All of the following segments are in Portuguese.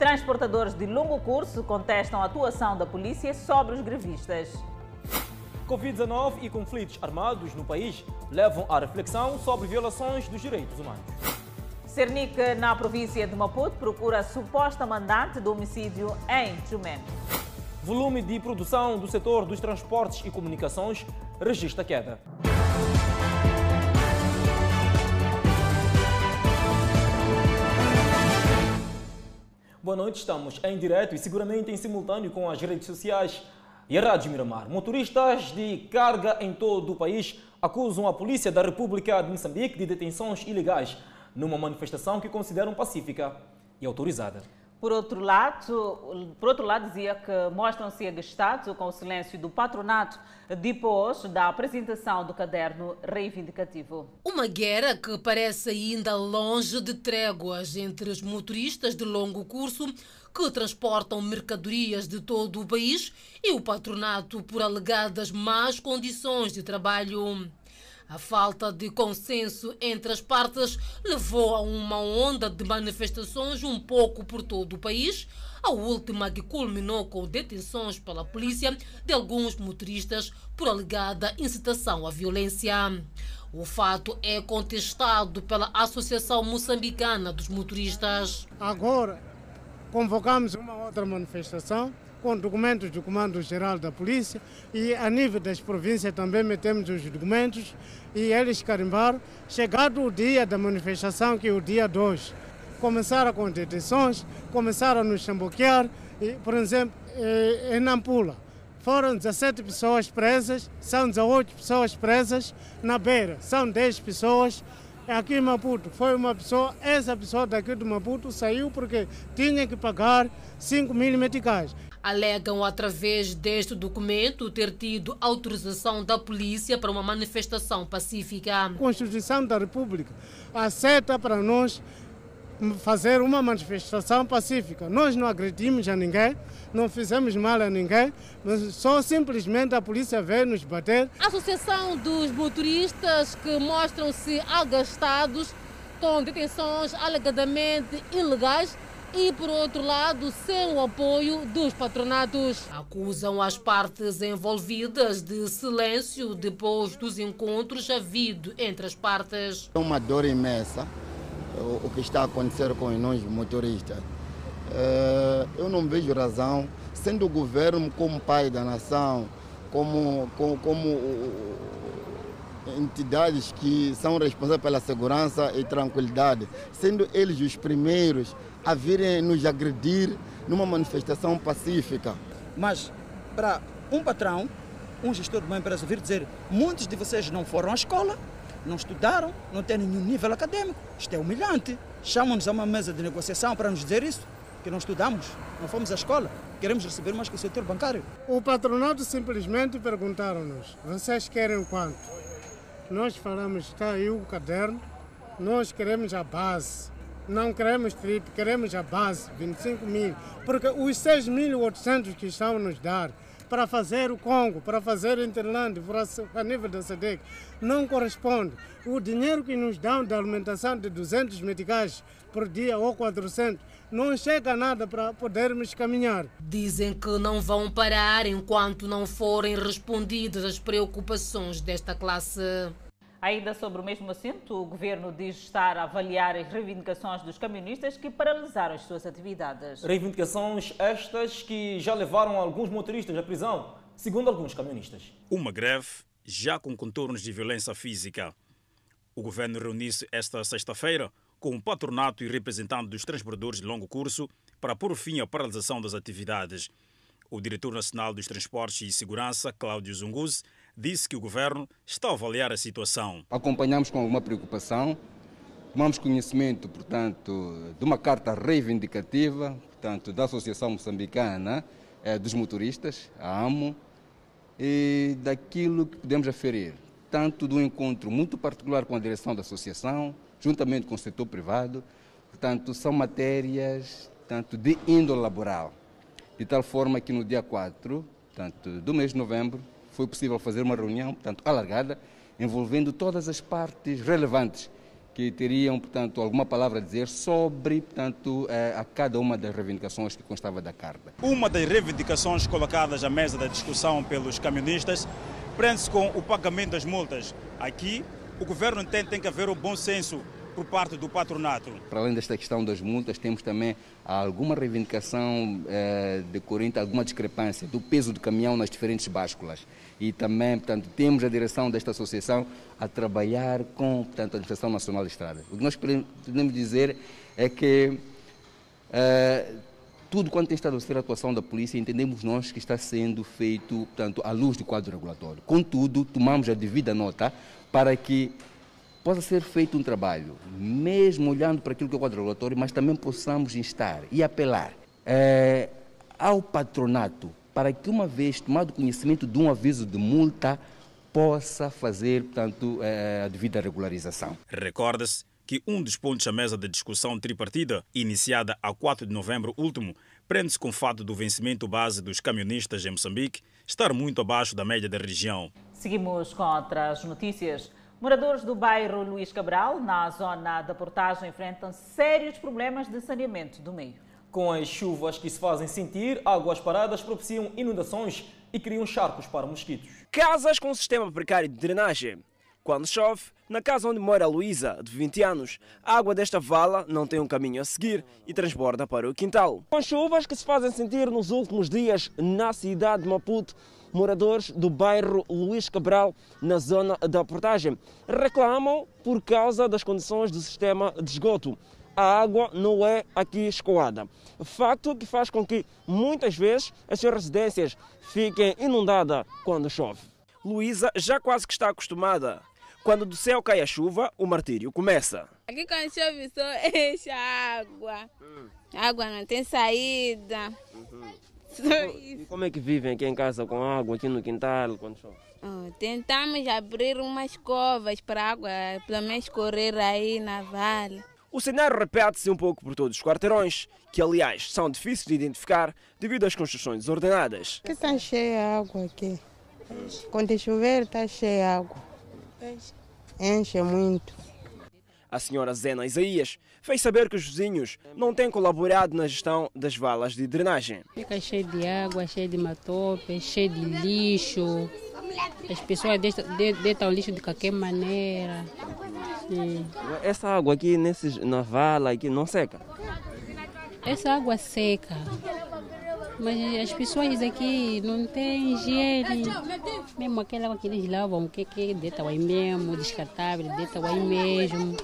Transportadores de longo curso contestam a atuação da polícia sobre os grevistas. Covid-19 e conflitos armados no país levam à reflexão sobre violações dos direitos humanos. Cernic, na província de Maputo, procura suposta mandante do homicídio em Chumé. Volume de produção do setor dos transportes e comunicações registra queda. Boa noite, estamos em direto e seguramente em simultâneo com as redes sociais e a Rádio Miramar. Motoristas de carga em todo o país acusam a Polícia da República de Moçambique de detenções ilegais numa manifestação que consideram pacífica e autorizada. Por outro lado, por outro lado dizia que mostram-se agastados com o silêncio do patronato depois da apresentação do caderno reivindicativo. Uma guerra que parece ainda longe de tréguas entre os motoristas de longo curso que transportam mercadorias de todo o país e o patronato por alegadas más condições de trabalho. A falta de consenso entre as partes levou a uma onda de manifestações um pouco por todo o país, a última que culminou com detenções pela polícia de alguns motoristas por alegada incitação à violência. O fato é contestado pela Associação Moçambicana dos Motoristas. Agora convocamos uma outra manifestação com documentos do Comando-Geral da Polícia e a nível das províncias também metemos os documentos e eles carimbaram. Chegado o dia da manifestação, que é o dia 2, começaram com detenções, começaram a nos chamboquear, por exemplo, eh, em Nampula. Foram 17 pessoas presas, são 18 pessoas presas. Na Beira, são 10 pessoas. Aqui em Maputo, foi uma pessoa, essa pessoa daqui do Maputo saiu porque tinha que pagar 5 mil meticais alegam através deste documento ter tido autorização da polícia para uma manifestação pacífica. A Constituição da República aceita para nós fazer uma manifestação pacífica. Nós não agredimos a ninguém, não fizemos mal a ninguém, mas só simplesmente a polícia veio nos bater. A Associação dos Motoristas que mostram-se agastados com detenções alegadamente ilegais e, por outro lado, sem o apoio dos patronatos. Acusam as partes envolvidas de silêncio depois dos encontros havido entre as partes. É uma dor imensa o que está a acontecer com nós motoristas. É, eu não vejo razão, sendo o governo como pai da nação, como, como, como entidades que são responsáveis pela segurança e tranquilidade, sendo eles os primeiros a virem nos agredir numa manifestação pacífica. Mas para um patrão, um gestor de uma empresa vir dizer muitos de vocês não foram à escola, não estudaram, não têm nenhum nível acadêmico. Isto é humilhante. Chamam-nos a uma mesa de negociação para nos dizer isso, que não estudamos, não fomos à escola, queremos receber mais que o setor bancário. O patronato simplesmente perguntaram-nos, vocês querem quanto? Nós falamos, está aí o caderno, nós queremos a base. Não queremos trip, queremos a base, 25 mil. Porque os 6.800 que estão a nos dar para fazer o Congo, para fazer o Interland, a nível da SEDEC, não corresponde. O dinheiro que nos dão de alimentação de 200 meticais por dia ou 400 não chega a nada para podermos caminhar. Dizem que não vão parar enquanto não forem respondidas as preocupações desta classe. Ainda sobre o mesmo assunto, o governo diz estar a avaliar as reivindicações dos camionistas que paralisaram as suas atividades. Reivindicações estas que já levaram alguns motoristas à prisão, segundo alguns camionistas. Uma greve já com contornos de violência física. O governo reuniu-se esta sexta-feira com o patronato e representante dos transportadores de longo curso para pôr fim à paralisação das atividades. O diretor nacional dos Transportes e Segurança, Cláudio Zunguz, disse que o governo está a avaliar a situação. Acompanhamos com alguma preocupação, tomamos conhecimento, portanto, de uma carta reivindicativa, portanto, da Associação Moçambicana eh, dos Motoristas, a AMO, e daquilo que podemos aferir, tanto do encontro muito particular com a direção da associação, juntamente com o setor privado, portanto, são matérias tanto de índole laboral, de tal forma que no dia 4 portanto, do mês de novembro, foi possível fazer uma reunião, portanto, alargada, envolvendo todas as partes relevantes que que teriam, portanto, alguma palavra a dizer sobre, portanto, eh, a cada uma das reivindicações que constava da carta. Uma das reivindicações colocadas à mesa da discussão pelos camionistas prende-se com o pagamento das multas. Aqui, o governo entende tem que haver o bom senso por parte do patronato. Para além desta questão das multas, temos também alguma reivindicação eh, decorrente, alguma discrepância do peso do caminhão nas diferentes básculas. E também, portanto, temos a direção desta associação a trabalhar com portanto, a Administração Nacional de Estrada. O que nós podemos dizer é que eh, tudo quanto tem estado a ser a atuação da polícia, entendemos nós que está sendo feito, portanto, à luz do quadro regulatório. Contudo, tomamos a devida nota para que possa ser feito um trabalho, mesmo olhando para aquilo que é o quadro regulatório, mas também possamos instar e apelar é, ao patronato para que, uma vez tomado conhecimento de um aviso de multa, possa fazer, portanto, é, a devida regularização. Recorda-se que um dos pontos à mesa de discussão tripartida, iniciada a 4 de novembro último, prende-se com o fato do vencimento base dos camionistas em Moçambique estar muito abaixo da média da região. Seguimos com outras notícias. Moradores do bairro Luís Cabral, na zona da Portagem, enfrentam sérios problemas de saneamento do meio. Com as chuvas que se fazem sentir, águas paradas propiciam inundações e criam charcos para mosquitos. Casas com sistema precário de drenagem. Quando chove, na casa onde mora a Luísa, de 20 anos, a água desta vala não tem um caminho a seguir e transborda para o quintal. Com as chuvas que se fazem sentir nos últimos dias na cidade de Maputo, moradores do bairro Luís Cabral, na zona da portagem, reclamam por causa das condições do sistema de esgoto. A água não é aqui escoada. Facto que faz com que muitas vezes as suas residências fiquem inundadas quando chove. Luísa já quase que está acostumada. Quando do céu cai a chuva, o martírio começa. Aqui quando chove só enche a água. Hum. A água não tem saída. Uhum. E como é que vivem aqui em casa com água, aqui no quintal, quando chove? Oh, tentamos abrir umas covas para a água, pelo menos correr aí na vale. O cenário repete-se um pouco por todos os quarteirões, que aliás são difíceis de identificar devido às construções desordenadas. Que está cheia a água aqui. Quando chover está cheia a água. Enche muito. A senhora Zena Isaías fez saber que os vizinhos não têm colaborado na gestão das valas de drenagem. Fica cheio de água, cheio de matope, cheio de lixo. As pessoas deitam lixo de qualquer maneira. Sim. Essa água aqui nesses, na vala aqui não seca? Essa água seca. Mas as pessoas aqui não têm higiene. Mesmo aquela que eles lavam, que que deitam aí mesmo, descartável, deitam aí mesmo.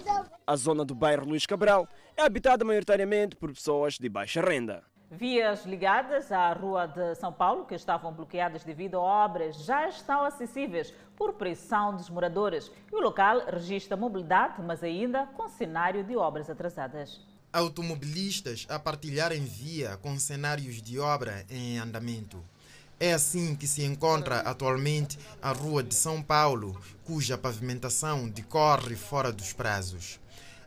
A zona do bairro Luís Cabral é habitada maioritariamente por pessoas de baixa renda. Vias ligadas à Rua de São Paulo, que estavam bloqueadas devido a obras, já estão acessíveis por pressão dos moradores. E o local registra mobilidade, mas ainda com cenário de obras atrasadas automobilistas a partilharem via com cenários de obra em andamento. É assim que se encontra atualmente a Rua de São Paulo, cuja pavimentação decorre fora dos prazos.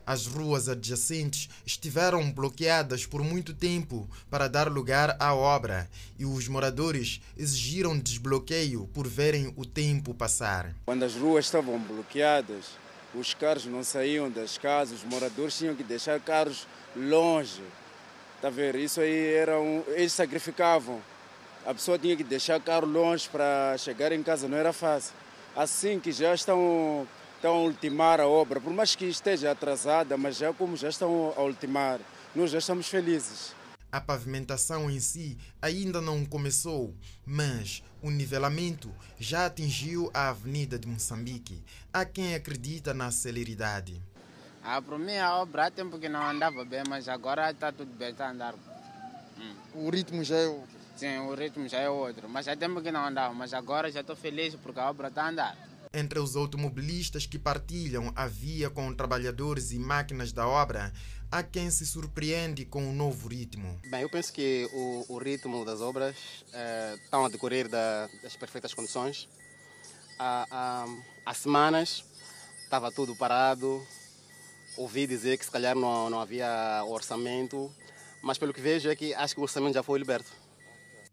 As ruas adjacentes estiveram bloqueadas por muito tempo para dar lugar à obra e os moradores exigiram desbloqueio por verem o tempo passar. Quando as ruas estavam bloqueadas, os carros não saíam das casas, os moradores tinham que deixar carros longe. Tá a ver? Isso aí era um, eles sacrificavam. A pessoa tinha que deixar o carro longe para chegar em casa, não era fácil. Assim que já estão, estão a ultimar a obra, por mais que esteja atrasada, mas já como já estão a ultimar, nós já estamos felizes. A pavimentação em si ainda não começou, mas o nivelamento já atingiu a Avenida de Moçambique. Há quem acredita na celeridade. Ah, para mim a obra há tempo que não andava bem, mas agora está tudo bem, está a andar. Hum. O ritmo já é outro? Sim, o ritmo já é outro. Mas há tempo que não andava, mas agora já estou feliz porque a obra está a andar. Entre os automobilistas que partilham a via com trabalhadores e máquinas da obra, há quem se surpreende com o novo ritmo. Bem, eu penso que o, o ritmo das obras eh, estão a decorrer da, das perfeitas condições. Há, há, há semanas estava tudo parado, ouvi dizer que se calhar não, não havia orçamento, mas pelo que vejo é que acho que o orçamento já foi liberto.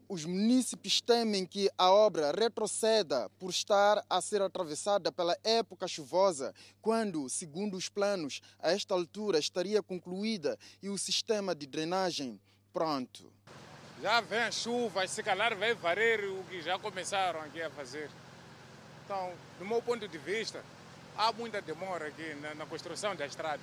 Os munícipes temem que a obra retroceda por estar a ser atravessada pela época chuvosa, quando, segundo os planos, a esta altura estaria concluída e o sistema de drenagem pronto. Já vem a chuva, se calhar vai valer o que já começaram aqui a fazer. Então, do meu ponto de vista, há muita demora aqui na, na construção da estrada.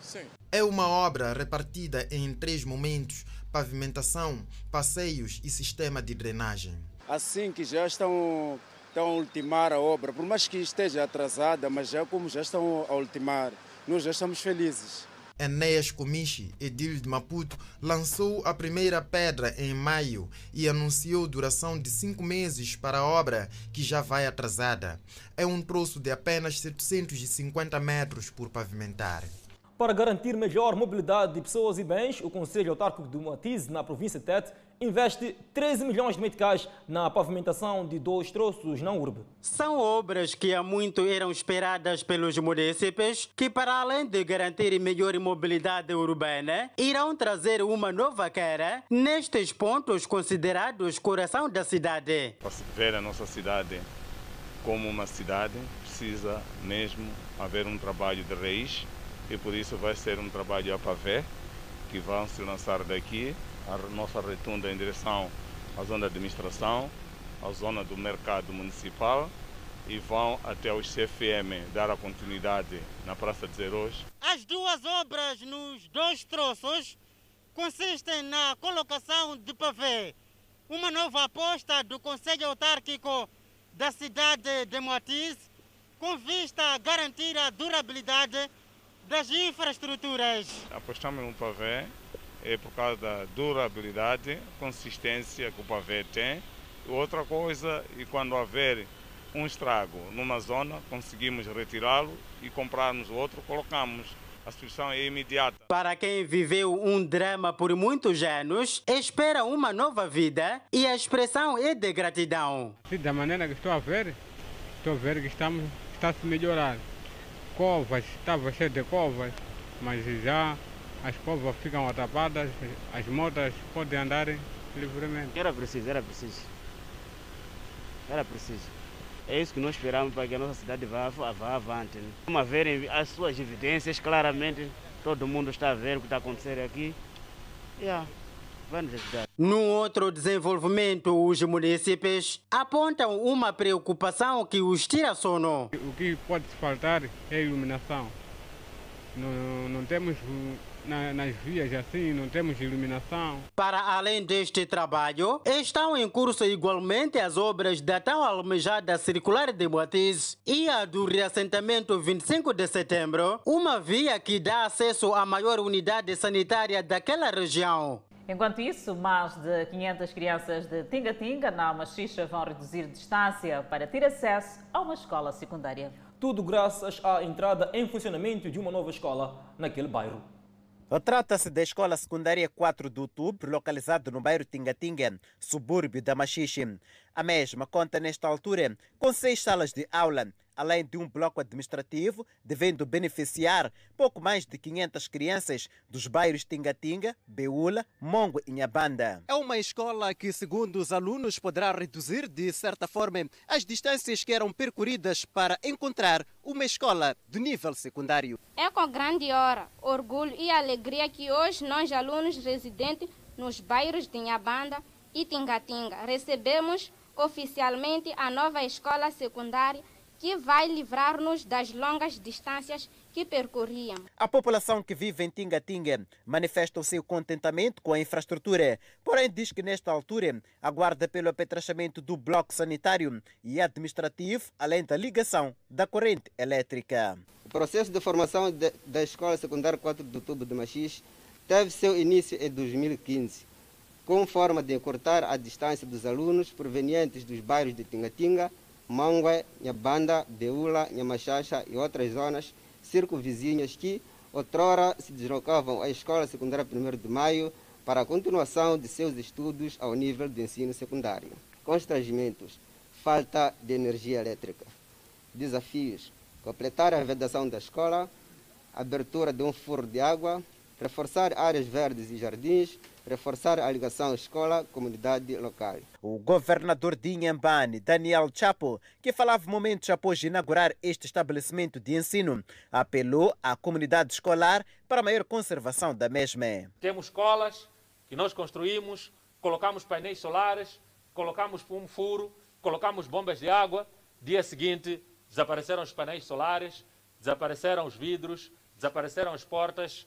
Sim. É uma obra repartida em três momentos: pavimentação, passeios e sistema de drenagem. Assim que já estão, estão a ultimar a obra, por mais que esteja atrasada, mas já como já estão a ultimar, nós já estamos felizes. Enéas Comichi, edil de Maputo, lançou a primeira pedra em maio e anunciou duração de cinco meses para a obra, que já vai atrasada. É um troço de apenas 750 metros por pavimentar. Para garantir melhor mobilidade de pessoas e bens, o Conselho Autárquico de Matize, na província de Tete, investe 13 milhões de meticais na pavimentação de dois troços na urbe. São obras que há muito eram esperadas pelos municípios, que para além de garantir melhor mobilidade urbana, irão trazer uma nova cara nestes pontos considerados coração da cidade. Para se ver a nossa cidade como uma cidade, precisa mesmo haver um trabalho de raiz e por isso vai ser um trabalho a pavé que vão se lançar daqui a nossa retunda em direção à zona de administração, à zona do mercado municipal e vão até os CFM dar a continuidade na Praça de Zeros. As duas obras nos dois troços consistem na colocação de pavê, uma nova aposta do Conselho Autárquico da cidade de Moatiz, com vista a garantir a durabilidade das infraestruturas. Apostamos no pavê é por causa da durabilidade, consistência que o pavê tem. Outra coisa, e quando haver um estrago numa zona, conseguimos retirá-lo e comprarmos outro, colocamos. A solução é imediata. Para quem viveu um drama por muitos anos, espera uma nova vida e a expressão é de gratidão. Sim, da maneira que estou a ver, estou a ver que estamos, está a se melhorar covas, estava cheio de covas, mas já as covas ficam atrapadas, as motas podem andar livremente. Era preciso, era preciso. Era preciso. É isso que nós esperamos para que a nossa cidade vá, vá avante. Né? Vamos ver as suas evidências, claramente todo mundo está a ver o que está acontecendo aqui. Yeah. No outro desenvolvimento, os municípios apontam uma preocupação que os tira sono. O que pode faltar é a iluminação. Não, não temos na, nas vias assim, não temos iluminação. Para além deste trabalho, estão em curso igualmente as obras da tão almejada circular de Moatiz e a do reassentamento 25 de setembro, uma via que dá acesso à maior unidade sanitária daquela região. Enquanto isso, mais de 500 crianças de Tinga-Tinga, na Machixa, vão reduzir distância para ter acesso a uma escola secundária. Tudo graças à entrada em funcionamento de uma nova escola naquele bairro. Trata-se da Escola Secundária 4 de Outubro, localizada no bairro Tingatinga, subúrbio da Machixe. A mesma conta, nesta altura, com seis salas de aula, além de um bloco administrativo, devendo beneficiar pouco mais de 500 crianças dos bairros Tingatinga, Beula, Mongo e Nhambanda. É uma escola que, segundo os alunos, poderá reduzir, de certa forma, as distâncias que eram percorridas para encontrar uma escola de nível secundário. É com grande hora, orgulho e alegria que hoje nós, alunos residentes nos bairros de Nhambanda e Tingatinga, recebemos oficialmente a nova escola secundária que vai livrar-nos das longas distâncias que percorríamos. A população que vive em Tinga-Tinga manifesta o seu contentamento com a infraestrutura, porém diz que nesta altura aguarda pelo apetrachamento do bloco sanitário e administrativo, além da ligação da corrente elétrica. O processo de formação de, da Escola Secundária 4 de Outubro de Machis teve seu início em 2015 com forma de encurtar a distância dos alunos provenientes dos bairros de Tingatinga, Mangue, Nhambanda, Beula, Nhamachacha e outras zonas circunvizinhas que outrora se deslocavam à Escola Secundária 1 de Maio para a continuação de seus estudos ao nível de ensino secundário. Constrangimentos, falta de energia elétrica. Desafios, completar a vedação da escola, abertura de um furo de água, reforçar áreas verdes e jardins, reforçar a ligação escola-comunidade local. O governador de Inhambane, Daniel Chapo, que falava momentos após inaugurar este estabelecimento de ensino, apelou à comunidade escolar para a maior conservação da mesma. Temos escolas que nós construímos, colocamos painéis solares, colocamos um furo, colocamos bombas de água, dia seguinte desapareceram os painéis solares, desapareceram os vidros, desapareceram as portas,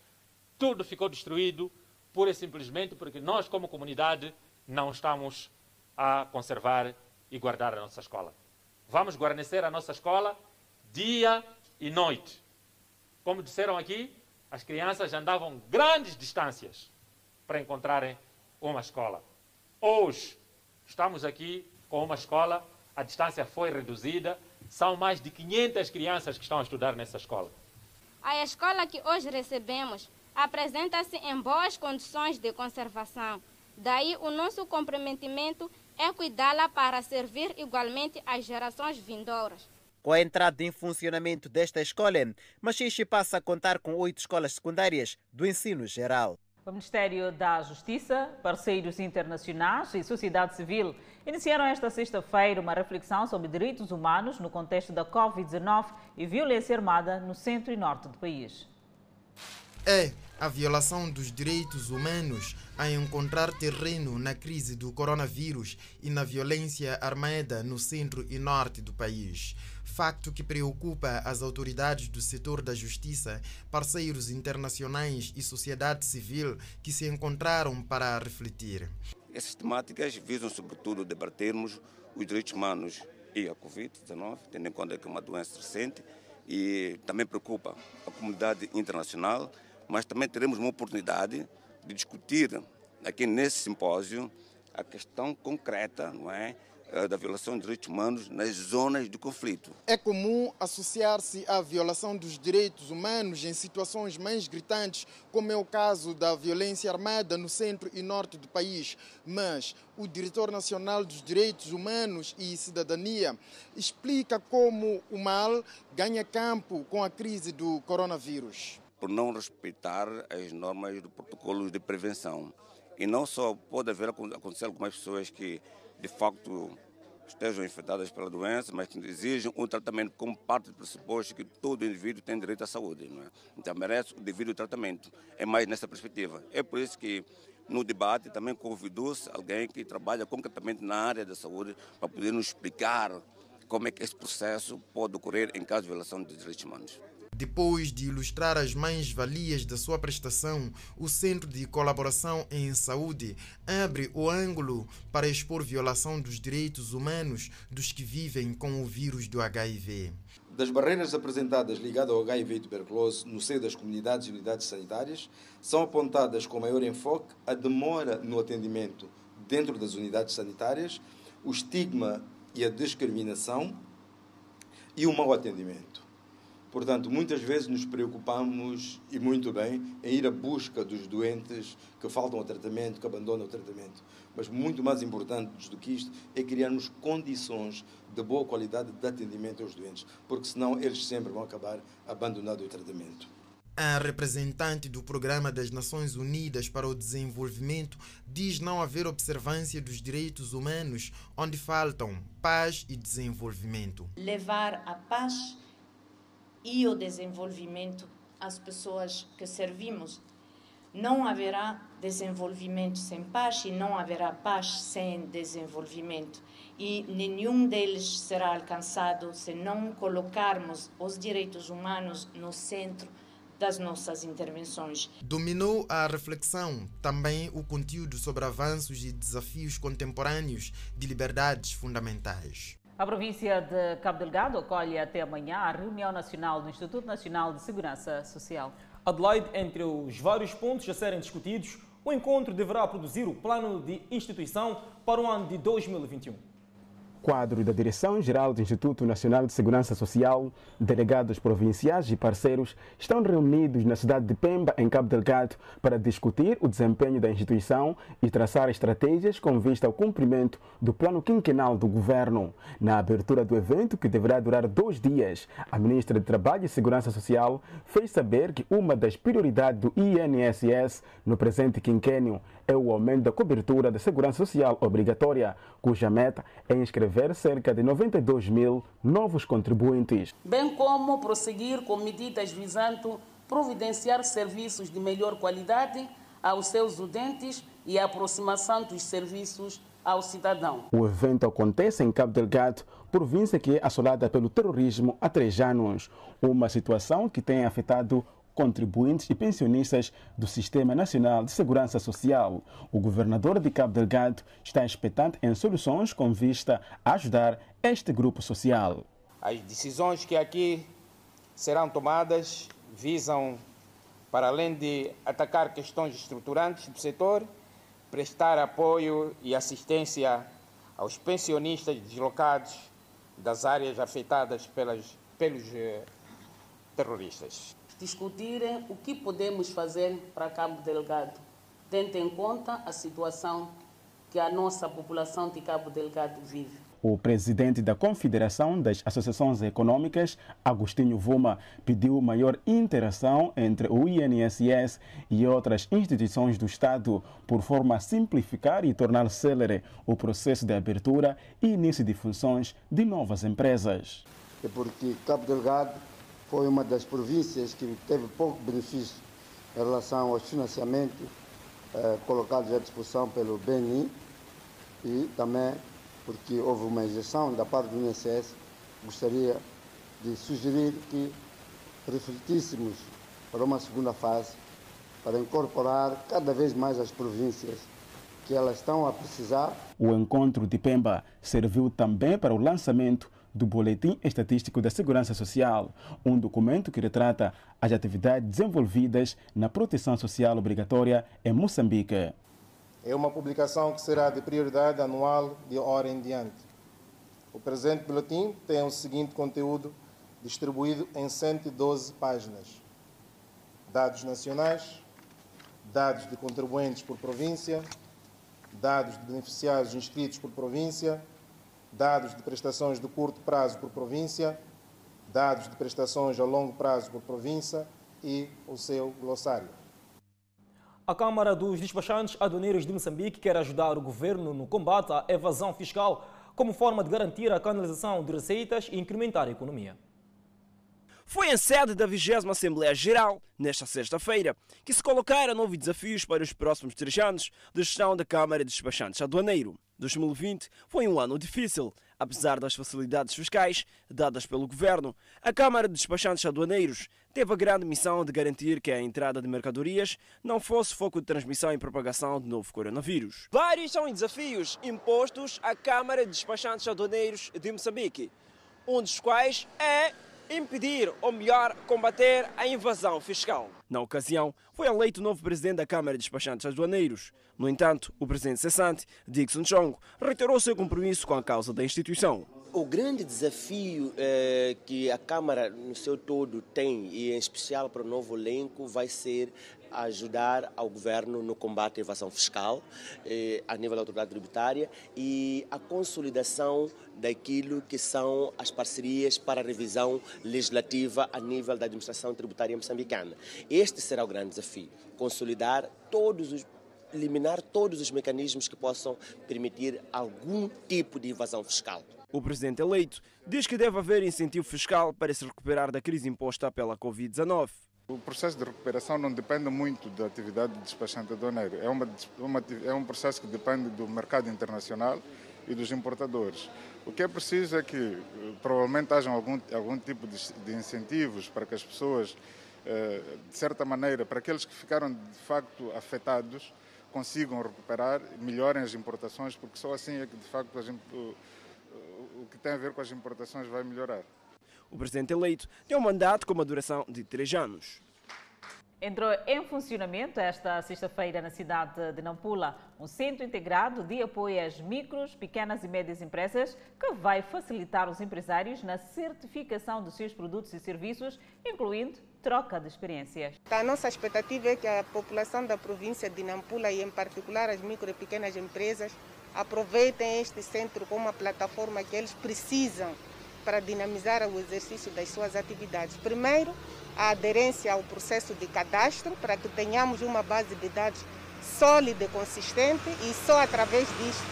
tudo ficou destruído, pura e simplesmente porque nós, como comunidade, não estamos a conservar e guardar a nossa escola. Vamos guarnecer a nossa escola dia e noite. Como disseram aqui, as crianças andavam grandes distâncias para encontrarem uma escola. Hoje, estamos aqui com uma escola, a distância foi reduzida, são mais de 500 crianças que estão a estudar nessa escola. A escola que hoje recebemos apresenta-se em boas condições de conservação. Daí o nosso comprometimento é cuidá-la para servir igualmente às gerações vindouras. Com a entrada em funcionamento desta escola, Machixe passa a contar com oito escolas secundárias do ensino geral. O Ministério da Justiça, parceiros internacionais e sociedade civil iniciaram esta sexta-feira uma reflexão sobre direitos humanos no contexto da Covid-19 e violência armada no centro e norte do país. É a violação dos direitos humanos a encontrar terreno na crise do coronavírus e na violência armada no centro e norte do país. Facto que preocupa as autoridades do setor da justiça, parceiros internacionais e sociedade civil que se encontraram para refletir. Essas temáticas visam, sobretudo, debatermos os direitos humanos e a Covid-19, tendo em conta que é uma doença recente, e também preocupa a comunidade internacional mas também teremos uma oportunidade de discutir aqui nesse simpósio a questão concreta, não é? Eh, da violação de direitos humanos nas zonas de conflito. É comum associar-se à violação dos direitos humanos em situações mais gritantes, como é o caso da violência armada no centro e norte do país. Mas o diretor nacional dos Direitos Humanos e Cidadania explica como o mal ganha campo com a crise do coronavírus por não respeitar as normas do protocolo de prevenção. E não só pode haver acontecer algumas pessoas que de facto estejam infectadas pela doença, mas que exigem um tratamento como parte do pressuposto que todo indivíduo tem direito à saúde. Não é? Então merece o devido tratamento. É mais nessa perspectiva. É por isso que no debate também convidou-se alguém que trabalha concretamente na área da saúde para poder nos explicar como é que esse processo pode ocorrer em caso de violação de direitos humanos. Depois de ilustrar as mais-valias da sua prestação, o Centro de Colaboração em Saúde abre o ângulo para expor violação dos direitos humanos dos que vivem com o vírus do HIV. Das barreiras apresentadas ligadas ao HIV e tuberculose no seio das comunidades e unidades sanitárias, são apontadas com maior enfoque a demora no atendimento dentro das unidades sanitárias, o estigma e a discriminação e o mau atendimento. Portanto, muitas vezes nos preocupamos, e muito bem, em ir à busca dos doentes que faltam ao tratamento, que abandonam o tratamento. Mas muito mais importante do que isto é criarmos condições de boa qualidade de atendimento aos doentes, porque senão eles sempre vão acabar abandonando o tratamento. A representante do Programa das Nações Unidas para o Desenvolvimento diz não haver observância dos direitos humanos onde faltam paz e desenvolvimento. Levar a paz e o desenvolvimento às pessoas que servimos. Não haverá desenvolvimento sem paz e não haverá paz sem desenvolvimento. E nenhum deles será alcançado se não colocarmos os direitos humanos no centro das nossas intervenções. Dominou a reflexão também o conteúdo sobre avanços e desafios contemporâneos de liberdades fundamentais. A província de Cabo Delgado acolhe até amanhã a reunião nacional do Instituto Nacional de Segurança Social. Adelaide, entre os vários pontos a serem discutidos, o encontro deverá produzir o plano de instituição para o ano de 2021. Quadro da Direção-Geral do Instituto Nacional de Segurança Social, delegados provinciais e parceiros estão reunidos na cidade de Pemba, em Cabo Delgado, para discutir o desempenho da instituição e traçar estratégias com vista ao cumprimento do plano quinquenal do governo. Na abertura do evento, que deverá durar dois dias, a ministra de Trabalho e Segurança Social fez saber que uma das prioridades do INSS no presente quinquênio é o aumento da cobertura da segurança social obrigatória, cuja meta é inscrever cerca de 92 mil novos contribuintes. Bem como prosseguir com medidas visando providenciar serviços de melhor qualidade aos seus utentes e a aproximação dos serviços ao cidadão. O evento acontece em Cabo Delgado, província que é assolada pelo terrorismo há três anos, uma situação que tem afetado contribuintes e pensionistas do Sistema Nacional de Segurança Social. O governador de Cabo Delgado está expectante em soluções com vista a ajudar este grupo social. As decisões que aqui serão tomadas visam, para além de atacar questões estruturantes do setor, prestar apoio e assistência aos pensionistas deslocados das áreas afetadas pelas, pelos eh, terroristas discutirem o que podemos fazer para Cabo Delgado, tendo em conta a situação que a nossa população de Cabo Delgado vive. O presidente da Confederação das Associações Econômicas, Agostinho Vuma, pediu maior interação entre o INSS e outras instituições do Estado, por forma a simplificar e tornar célere o processo de abertura e início de funções de novas empresas. É porque Cabo Delgado foi uma das províncias que teve pouco benefício em relação aos financiamentos eh, colocados à disposição pelo BNI e também porque houve uma injeção da parte do INSS. Gostaria de sugerir que refletíssemos para uma segunda fase para incorporar cada vez mais as províncias que elas estão a precisar. O encontro de Pemba serviu também para o lançamento do Boletim Estatístico da Segurança Social, um documento que retrata as atividades desenvolvidas na proteção social obrigatória em Moçambique. É uma publicação que será de prioridade anual de hora em diante. O presente boletim tem o seguinte conteúdo distribuído em 112 páginas: dados nacionais, dados de contribuintes por província, dados de beneficiários inscritos por província, dados de prestações de curto prazo por província, dados de prestações a longo prazo por província e o seu glossário. A Câmara dos Despachantes Aduaneiros de Moçambique quer ajudar o governo no combate à evasão fiscal como forma de garantir a canalização de receitas e incrementar a economia. Foi em sede da 20 Assembleia Geral, nesta sexta-feira, que se colocaram novos desafios para os próximos três anos de gestão da Câmara de Despachantes Aduaneiro. 2020 foi um ano difícil, apesar das facilidades fiscais dadas pelo governo. A Câmara de Despachantes Aduaneiros teve a grande missão de garantir que a entrada de mercadorias não fosse foco de transmissão e propagação do novo coronavírus. Vários são os desafios impostos à Câmara de Despachantes Aduaneiros de Moçambique, um dos quais é impedir, ou melhor, combater a invasão fiscal. Na ocasião, foi eleito o novo presidente da Câmara de Despachantes Aduaneiros. No entanto, o presidente cessante, Dixon Chong, reiterou seu compromisso com a causa da instituição. O grande desafio eh, que a Câmara no seu todo tem, e em especial para o novo elenco, vai ser ajudar ao governo no combate à evasão fiscal eh, a nível da autoridade tributária e a consolidação daquilo que são as parcerias para a revisão legislativa a nível da administração tributária moçambicana. Este será o grande desafio, consolidar todos os eliminar todos os mecanismos que possam permitir algum tipo de evasão fiscal. O presidente eleito diz que deve haver incentivo fiscal para se recuperar da crise imposta pela Covid-19. O processo de recuperação não depende muito da atividade de despachante aduaneiro. É, uma, uma, é um processo que depende do mercado internacional e dos importadores. O que é preciso é que provavelmente haja algum, algum tipo de, de incentivos para que as pessoas, eh, de certa maneira, para aqueles que ficaram de facto afetados, consigam recuperar, melhorem as importações, porque só assim é que de facto as, o, que tem a ver com as importações vai melhorar. O presidente eleito tem um mandato com uma duração de três anos. Entrou em funcionamento esta sexta-feira na cidade de Nampula um centro integrado de apoio às micros, pequenas e médias empresas que vai facilitar os empresários na certificação dos seus produtos e serviços, incluindo troca de experiências. A nossa expectativa é que a população da província de Nampula e em particular as micro e pequenas empresas aproveitem este centro como uma plataforma que eles precisam para dinamizar o exercício das suas atividades. Primeiro, a aderência ao processo de cadastro, para que tenhamos uma base de dados sólida e consistente, e só através disso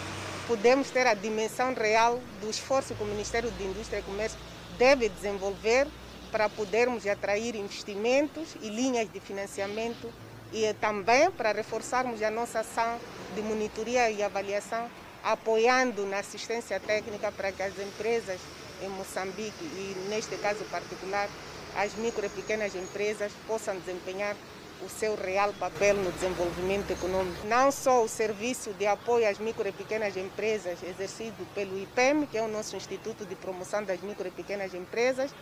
podemos ter a dimensão real do esforço que o Ministério de Indústria e Comércio deve desenvolver para podermos atrair investimentos e linhas de financiamento e também para reforçarmos a nossa ação de monitoria e avaliação, apoiando na assistência técnica para que as empresas em Moçambique e neste caso particular as micro e pequenas empresas possam desempenhar o seu real papel no desenvolvimento econômico. Não só o serviço de apoio às micro e pequenas empresas exercido pelo IPEM, que é o nosso Instituto de Promoção das Micro e Pequenas Empresas,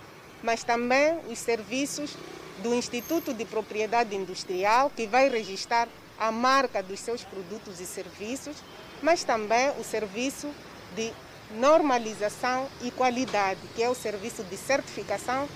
mas também os serviços do Instituto de Propriedade Industrial, que vai registrar a marca dos seus produtos e serviços, mas também o serviço de normalização e qualidade, que é o serviço de certificação,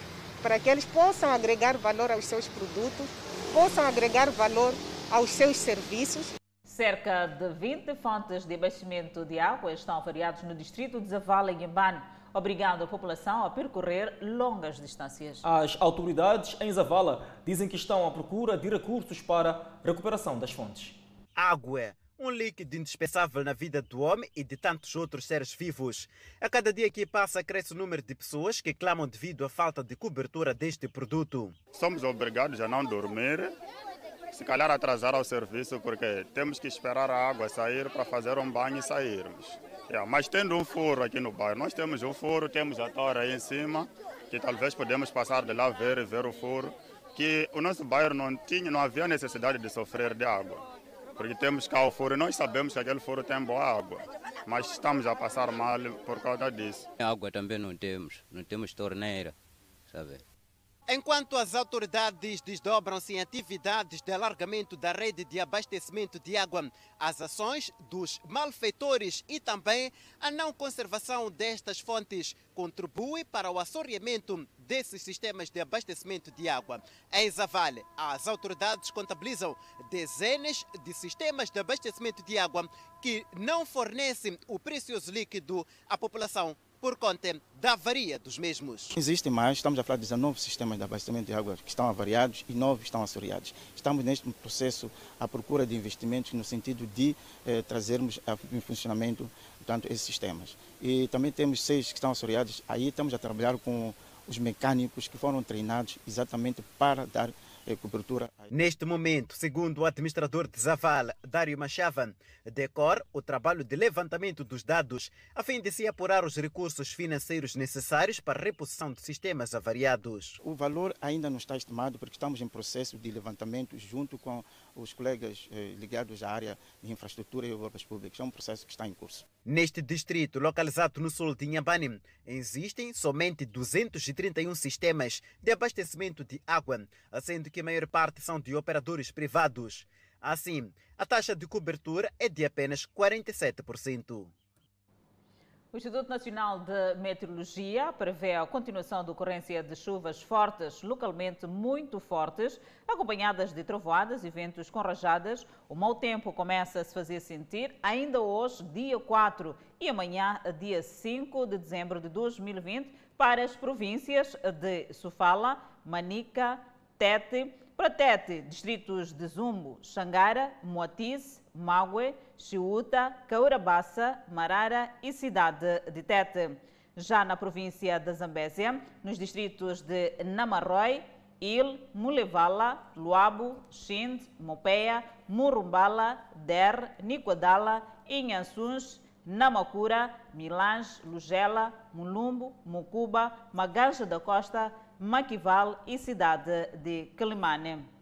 para que eles possam agregar valor aos seus produtos, possam agregar valor aos seus serviços. Cerca de 20 fontes de abastecimento de água estão variadas no distrito de Zavala e Inhambane, obrigando a população a percorrer longas distâncias. As autoridades em Zavala dizem que estão à procura de recursos para a recuperação das fontes. Água um líquido indispensável na vida do homem e de tantos outros seres vivos. A cada dia que passa, cresce o número de pessoas que clamam devido à falta de cobertura deste produto. Somos obrigados a não dormir, se calhar atrasar ao serviço, porque temos que esperar a água sair para fazer um banho e sairmos. É, mas tendo um furo aqui no bairro, nós temos um furo, temos a torre aí em cima, que talvez podemos passar de lá ver e ver o furo, que o nosso bairro não tinha, não havia necessidade de sofrer de água porque temos cá o furo e nós sabemos que aquele furo tem boa água, mas estamos a passar mal por causa disso. Água também não temos, não temos torneira, sabe? Enquanto as autoridades desdobram-se em atividades de alargamento da rede de abastecimento de água, as ações dos malfeitores e também a não conservação destas fontes contribui para o assoreamento desses sistemas de abastecimento de água. Em Zavale, as autoridades contabilizam dezenas de sistemas de abastecimento de água que não fornecem o precioso líquido à população por conta da avaria dos mesmos. Existem mais, estamos a falar de 19 sistemas de abastecimento de água que estão avariados e 9 estão assoreados. Estamos neste processo à procura de investimentos no sentido de eh, trazermos em funcionamento portanto, esses sistemas. E também temos seis que estão assoreados, aí estamos a trabalhar com os mecânicos que foram treinados exatamente para dar cobertura. Neste momento, segundo o administrador de Zaval, Dário Machava, decorre o trabalho de levantamento dos dados a fim de se apurar os recursos financeiros necessários para a reposição de sistemas avariados. O valor ainda não está estimado porque estamos em processo de levantamento junto com os colegas eh, ligados à área de infraestrutura e obras públicas. É um processo que está em curso. Neste distrito, localizado no sul de Inhambane, existem somente 231 sistemas de abastecimento de água, sendo que a maior parte são de operadores privados. Assim, a taxa de cobertura é de apenas 47%. O Instituto Nacional de Meteorologia prevê a continuação da ocorrência de chuvas fortes, localmente muito fortes, acompanhadas de trovoadas e ventos com rajadas. O mau tempo começa a se fazer sentir ainda hoje, dia 4 e amanhã, dia 5 de dezembro de 2020, para as províncias de Sofala, Manica, Tete, para Tete, distritos de Zumbo, Xangara, Moatize, Mague, Chiuta, Caurabassa, Marara e cidade de Tete. Já na província da Zambésia, nos distritos de Namarroi, Il, Mulevala, Luabo, Xind, Mopeia, Murumbala, Der, Nicoadala, Inhansuns, Namacura, Milange, Lugela, Mulumbo, Mucuba, Maganja da Costa, Maquival e cidade de Quelimane.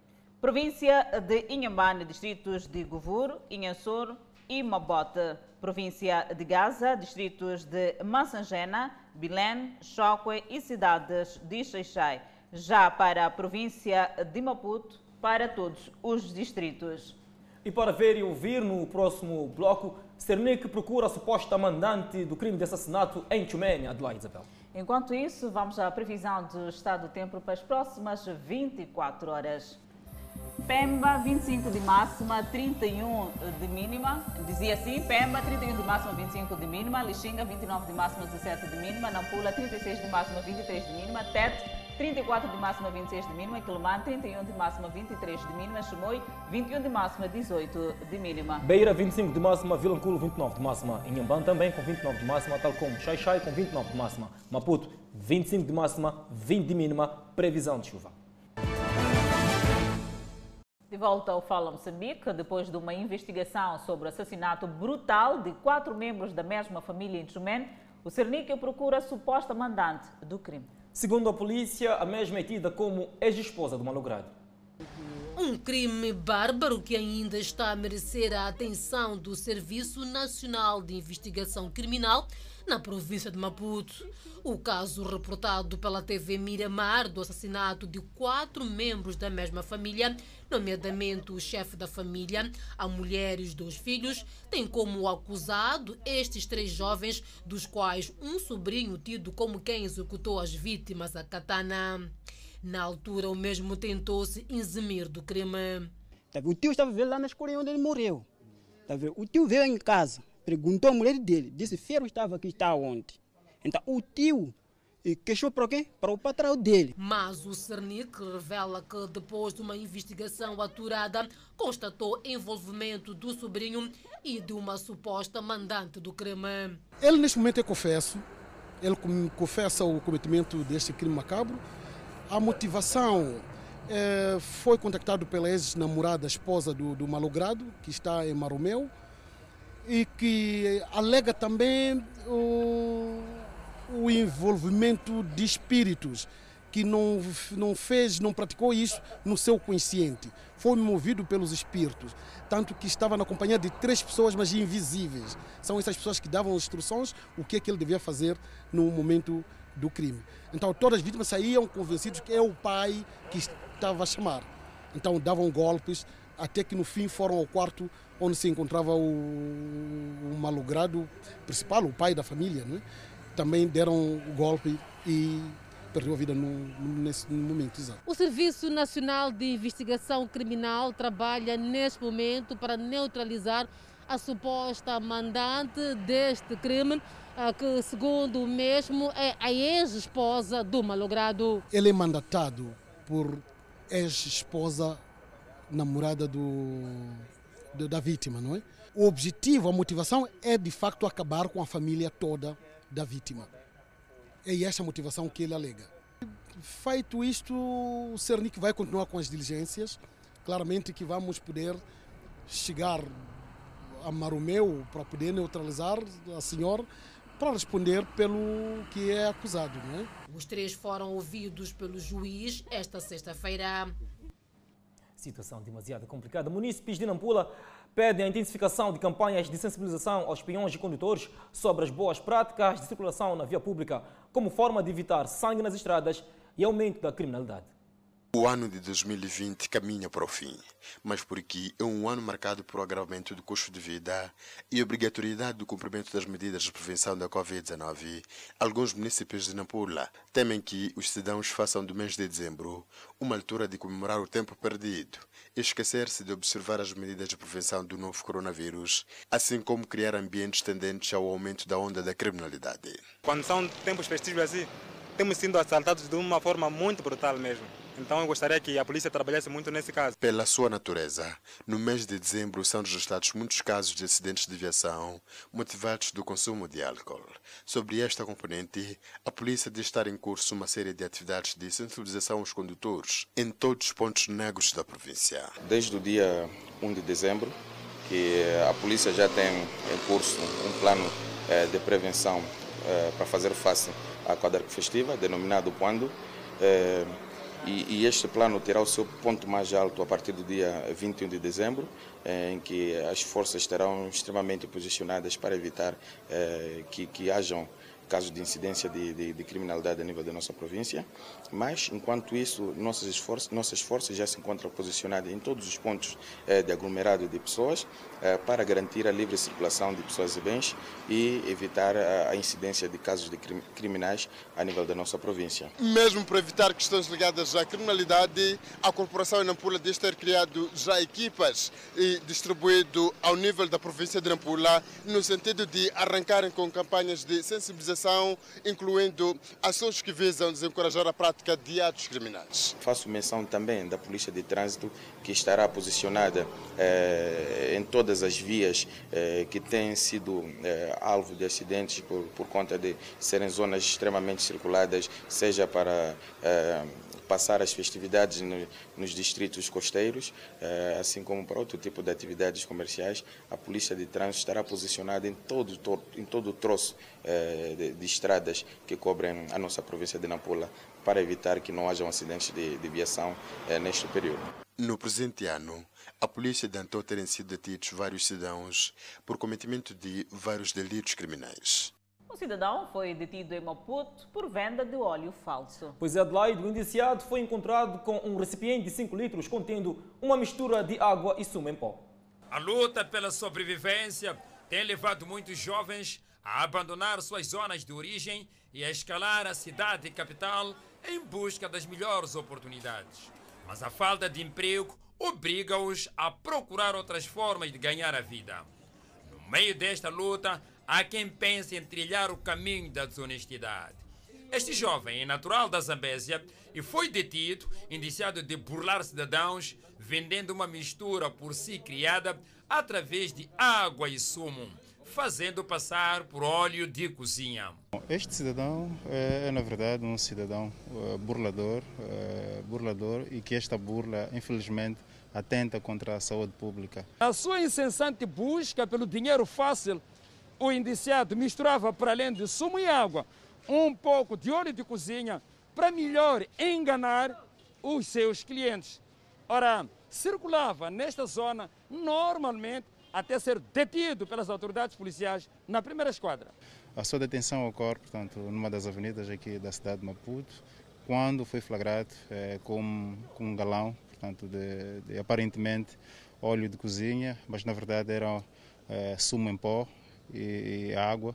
Província de Inhambane, distritos de Govur, Inhassor e Mabote. Província de Gaza, distritos de Massangena, Bilén, Choque e cidades de Xeixai. Já para a província de Maputo, para todos os distritos. E para ver e ouvir no próximo bloco, Cernic procura a suposta mandante do crime de assassinato em Chumene, Adelaide Isabel. Enquanto isso, vamos à previsão do estado do tempo para as próximas 24 horas. Pemba, 25 de máxima, 31 de mínima. Dizia assim: Pemba, 31 de máxima, 25 de mínima. Lixinga, 29 de máxima, 17 de mínima. Nampula, 36 de máxima, 23 de mínima. Tete, 34 de máxima, 26 de mínima. Quilomane, 31 de máxima, 23 de mínima. Chumoi, 21 de máxima, 18 de mínima. Beira, 25 de máxima. Vilanculo, 29 de máxima. Inhambane também com 29 de máxima, tal como Xai-Xai com 29 de máxima. Maputo, 25 de máxima, 20 de mínima. Previsão de chuva. De volta ao Fala Moçambique, depois de uma investigação sobre o assassinato brutal de quatro membros da mesma família em Chumene, o Cernic procura a suposta mandante do crime. Segundo a polícia, a mesma é tida como ex-esposa do malogrado. Um crime bárbaro que ainda está a merecer a atenção do Serviço Nacional de Investigação Criminal na província de Maputo. O caso reportado pela TV Miramar do assassinato de quatro membros da mesma família, nomeadamente o chefe da família, a mulher e os dois filhos, tem como acusado estes três jovens, dos quais um sobrinho tido como quem executou as vítimas a katana. Na altura, o mesmo tentou se eximir do crime. O tio estava vendo lá na escola onde ele morreu. O tio veio em casa, perguntou à mulher dele, disse: Ferro estava aqui, está onde? Então o tio queixou para quem? Para o patrão dele. Mas o Cernic revela que depois de uma investigação aturada, constatou envolvimento do sobrinho e de uma suposta mandante do crime. Ele neste momento é confesso, ele confessa o cometimento deste crime macabro. A motivação é, foi contactado pela ex-namorada, esposa do, do malogrado, que está em Maromeu, e que alega também o, o envolvimento de espíritos, que não, não fez, não praticou isso no seu consciente. Foi movido pelos espíritos. Tanto que estava na companhia de três pessoas, mas invisíveis. São essas pessoas que davam instruções o que, é que ele devia fazer no momento do crime. Então todas as vítimas saíam convencidos que é o pai que estava a chamar. Então davam golpes, até que no fim foram ao quarto onde se encontrava o, o malogrado principal, o pai da família. Né? Também deram o golpe e perdeu a vida no, nesse momento exato. O Serviço Nacional de Investigação Criminal trabalha neste momento para neutralizar a suposta mandante deste crime, que, segundo o mesmo, é a ex-esposa do malogrado. Ele é mandatado por ex-esposa namorada do, do, da vítima, não é? O objetivo, a motivação é de facto acabar com a família toda da vítima. É essa a motivação que ele alega. Feito isto, o Cernic vai continuar com as diligências. Claramente que vamos poder chegar a Maromeu para poder neutralizar a senhora para responder pelo que é acusado. Não é? Os três foram ouvidos pelo juiz esta sexta-feira. Situação demasiado complicada. Munícipes de Nampula pedem a intensificação de campanhas de sensibilização aos peões e condutores sobre as boas práticas de circulação na via pública, como forma de evitar sangue nas estradas e aumento da criminalidade. O ano de 2020 caminha para o fim, mas por aqui é um ano marcado por agravamento do custo de vida e obrigatoriedade do cumprimento das medidas de prevenção da Covid-19. Alguns municípios de Nampula temem que os cidadãos façam do mês de dezembro uma altura de comemorar o tempo perdido e esquecer-se de observar as medidas de prevenção do novo coronavírus, assim como criar ambientes tendentes ao aumento da onda da criminalidade. Quando são tempos festivos assim, temos sido assaltados de uma forma muito brutal mesmo. Então eu gostaria que a polícia trabalhasse muito nesse caso. Pela sua natureza, no mês de dezembro são registrados muitos casos de acidentes de viação motivados do consumo de álcool. Sobre esta componente, a polícia diz estar em curso uma série de atividades de sensibilização aos condutores em todos os pontos negros da província. Desde o dia 1 de dezembro, que a polícia já tem em curso um plano de prevenção para fazer face à quadra festiva, denominado Quando. E, e, este plano terá o seu ponto mais alto a partir do dia 21 de dezembro, eh, em que as forças estarão extremamente posicionadas para evitar eh, que, que hajam casos de incidência de, de, de, criminalidade a nível da nossa província, mas enquanto isso, nossas esforços, nossas forças já se encontram posicionadas em todos os pontos eh, de aglomerado de pessoas eh, para garantir a livre circulação de pessoas e bens e evitar a, a incidência de casos de crim, criminais a nível da nossa província. Mesmo para evitar questões ligadas à criminalidade, a Corporação Nampula diz ter criado já equipas e distribuído ao nível da província de Nampula no sentido de arrancarem com campanhas de sensibilização, incluindo ações que visam desencorajar a prática de atos criminais. Faço menção também da Polícia de Trânsito, que estará posicionada eh, em todas as vias eh, que têm sido eh, alvo de acidentes por, por conta de serem zonas extremamente circuladas, seja para passar as festividades no, nos distritos costeiros, eh, assim como para outro tipo de atividades comerciais, a Polícia de Trânsito estará posicionada em todo, em todo o troço eh, de, de, estradas que cobrem a nossa província de Nampula para evitar que não hajam acidentes de, de viação eh, neste período. No presente ano, a polícia tentou terem sido detidos vários cidadãos por cometimento de vários delitos criminais. Um cidadão foi detido em Maputo por venda de óleo falso. Pois é, Adelaide, o indiciado foi encontrado com um recipiente de 5 litros contendo uma mistura de água e sumo em pó. A luta pela sobrevivência tem levado muitos jovens a abandonar suas zonas de origem e a escalar a cidade capital em busca das melhores oportunidades. Mas a falta de emprego obriga-os a procurar outras formas de ganhar a vida. No meio desta luta, Há quem pense em trilhar o caminho da desonestidade. Este jovem é natural da Zambésia e foi detido, indiciado de burlar cidadãos, vendendo uma mistura por si criada através de água e sumo, fazendo passar por óleo de cozinha. Este cidadão é, na verdade, um cidadão uh, burlador, uh, burlador e que esta burla, infelizmente, atenta contra a saúde pública. A sua incessante busca pelo dinheiro fácil o indiciado misturava, para além de sumo e água, um pouco de óleo de cozinha para melhor enganar os seus clientes. Ora, circulava nesta zona normalmente até ser detido pelas autoridades policiais na primeira esquadra. A sua detenção ocorre, portanto, numa das avenidas aqui da cidade de Maputo, quando foi flagrado é, com, com um galão, portanto, de, de, aparentemente óleo de cozinha, mas na verdade era é, sumo em pó, e, água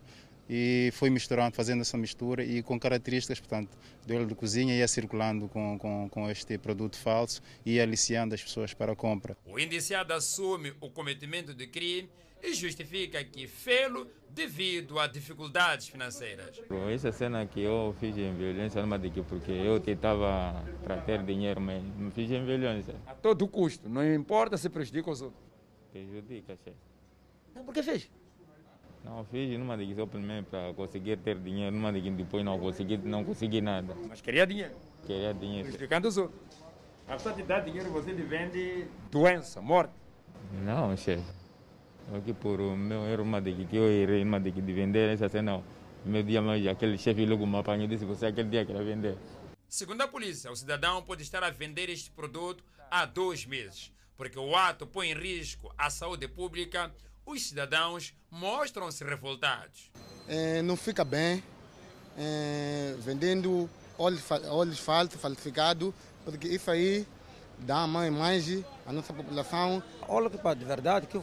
e foi misturando, fazendo essa mistura e com características, portanto, do óleo de cozinha ia circulando com, com, com este produto falso e ia aliciando as pessoas para a compra. O indiciado assume o cometimento de crime e justifica que fê-lo devido a dificuldades financeiras. Essa cena que eu fiz em violência não é de que porque eu tentava para ter dinheiro, mas não fiz em violência. A todo custo, não importa se prejudica os outros. Prejudica, chefe. Então por que fez? Não fiz numa de só primeiro para conseguir ter dinheiro, numa de depois não consegui, não consegui nada. Mas queria dinheiro? Queria dinheiro. Prejudicando os outros. A pessoa te dá dinheiro, você lhe vende doença, morte. Não, chefe. Aqui por o meu era uma de que eu irei uma de que de vender essa cena. Meu dia mais aquele chefe logo me apanhou e disse você aquele dia quer vender. Segundo a polícia, o cidadão pode estar a vender este produto há dois meses, porque o ato põe em risco a saúde pública, os cidadãos mostram-se revoltados. É, não fica bem é, vendendo óleo, óleo falso, falsificado, porque isso aí dá uma imagem à nossa população. Óleo que de verdade que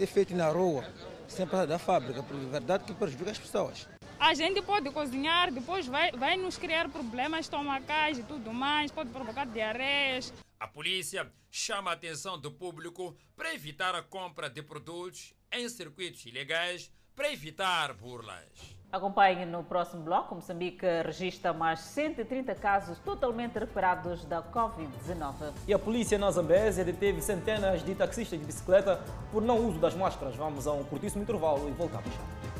é feito na rua, sempre da fábrica, porque de verdade que prejudica as pessoas. A gente pode cozinhar, depois vai, vai nos criar problemas estomacais e tudo mais, pode provocar diarreias. A polícia chama a atenção do público para evitar a compra de produtos em circuitos ilegais para evitar burlas. Acompanhe no próximo bloco. Moçambique registra mais 130 casos totalmente recuperados da Covid-19. E a polícia na Zambésia deteve centenas de taxistas de bicicleta por não uso das máscaras. Vamos a um curtíssimo intervalo e voltamos já.